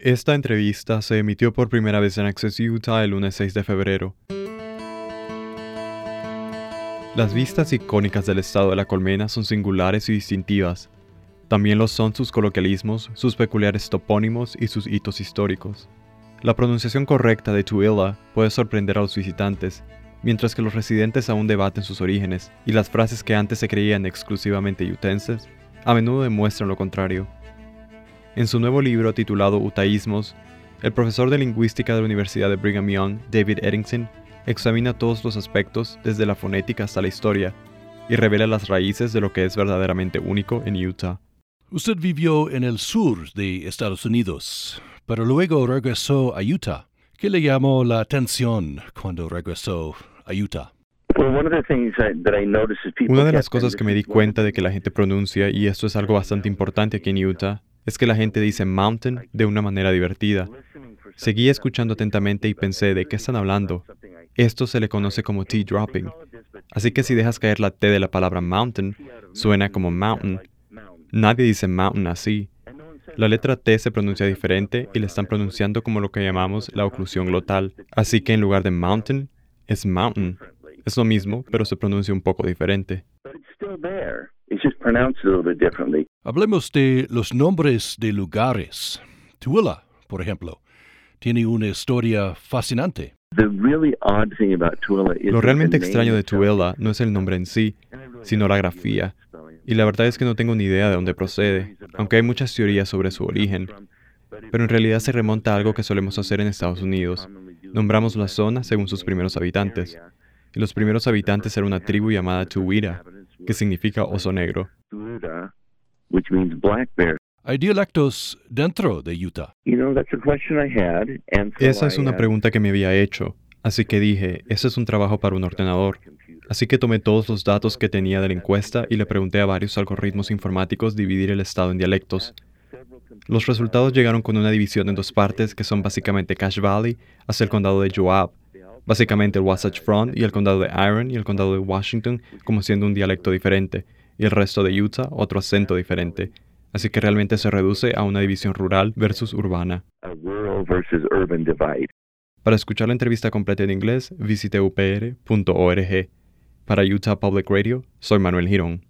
Esta entrevista se emitió por primera vez en Access Utah el lunes 6 de febrero. Las vistas icónicas del estado de la colmena son singulares y distintivas. También lo son sus coloquialismos, sus peculiares topónimos y sus hitos históricos. La pronunciación correcta de Tuilla puede sorprender a los visitantes, mientras que los residentes aún debaten sus orígenes, y las frases que antes se creían exclusivamente yutenses, a menudo demuestran lo contrario. En su nuevo libro titulado Utaísmos, el profesor de lingüística de la Universidad de Brigham Young, David Eddington, examina todos los aspectos desde la fonética hasta la historia y revela las raíces de lo que es verdaderamente único en Utah. Usted vivió en el sur de Estados Unidos, pero luego regresó a Utah. ¿Qué le llamó la atención cuando regresó a Utah? Una de las cosas que me di cuenta de que la gente pronuncia, y esto es algo bastante importante aquí en Utah, es que la gente dice mountain de una manera divertida. Seguí escuchando atentamente y pensé, ¿de qué están hablando? Esto se le conoce como T-dropping. Así que si dejas caer la T de la palabra mountain, suena como mountain. Nadie dice mountain así. La letra T se pronuncia diferente y la están pronunciando como lo que llamamos la oclusión glotal. Así que en lugar de mountain, es mountain. Es lo mismo, pero se pronuncia un poco diferente. Hablemos de los nombres de lugares. Tooele, por ejemplo, tiene una historia fascinante. Lo realmente extraño de Tooele no es el nombre en sí, sino la grafía. Y la verdad es que no tengo ni idea de dónde procede, aunque hay muchas teorías sobre su origen. Pero en realidad se remonta a algo que solemos hacer en Estados Unidos. Nombramos la zona según sus primeros habitantes. Y los primeros habitantes eran una tribu llamada Tuwira, que significa oso negro. ¿Hay dialectos dentro de Utah? Esa es una pregunta que me había hecho, así que dije, ese es un trabajo para un ordenador. Así que tomé todos los datos que tenía de la encuesta y le pregunté a varios algoritmos informáticos dividir el estado en dialectos. Los resultados llegaron con una división en dos partes que son básicamente Cache Valley hacia el condado de Joab, básicamente el Wasatch Front y el condado de Iron y el condado de Washington como siendo un dialecto diferente, y el resto de Utah otro acento diferente. Así que realmente se reduce a una división rural versus urbana. Para escuchar la entrevista completa en inglés, visite upr.org. Para Utah Public Radio, soy Manuel Girón.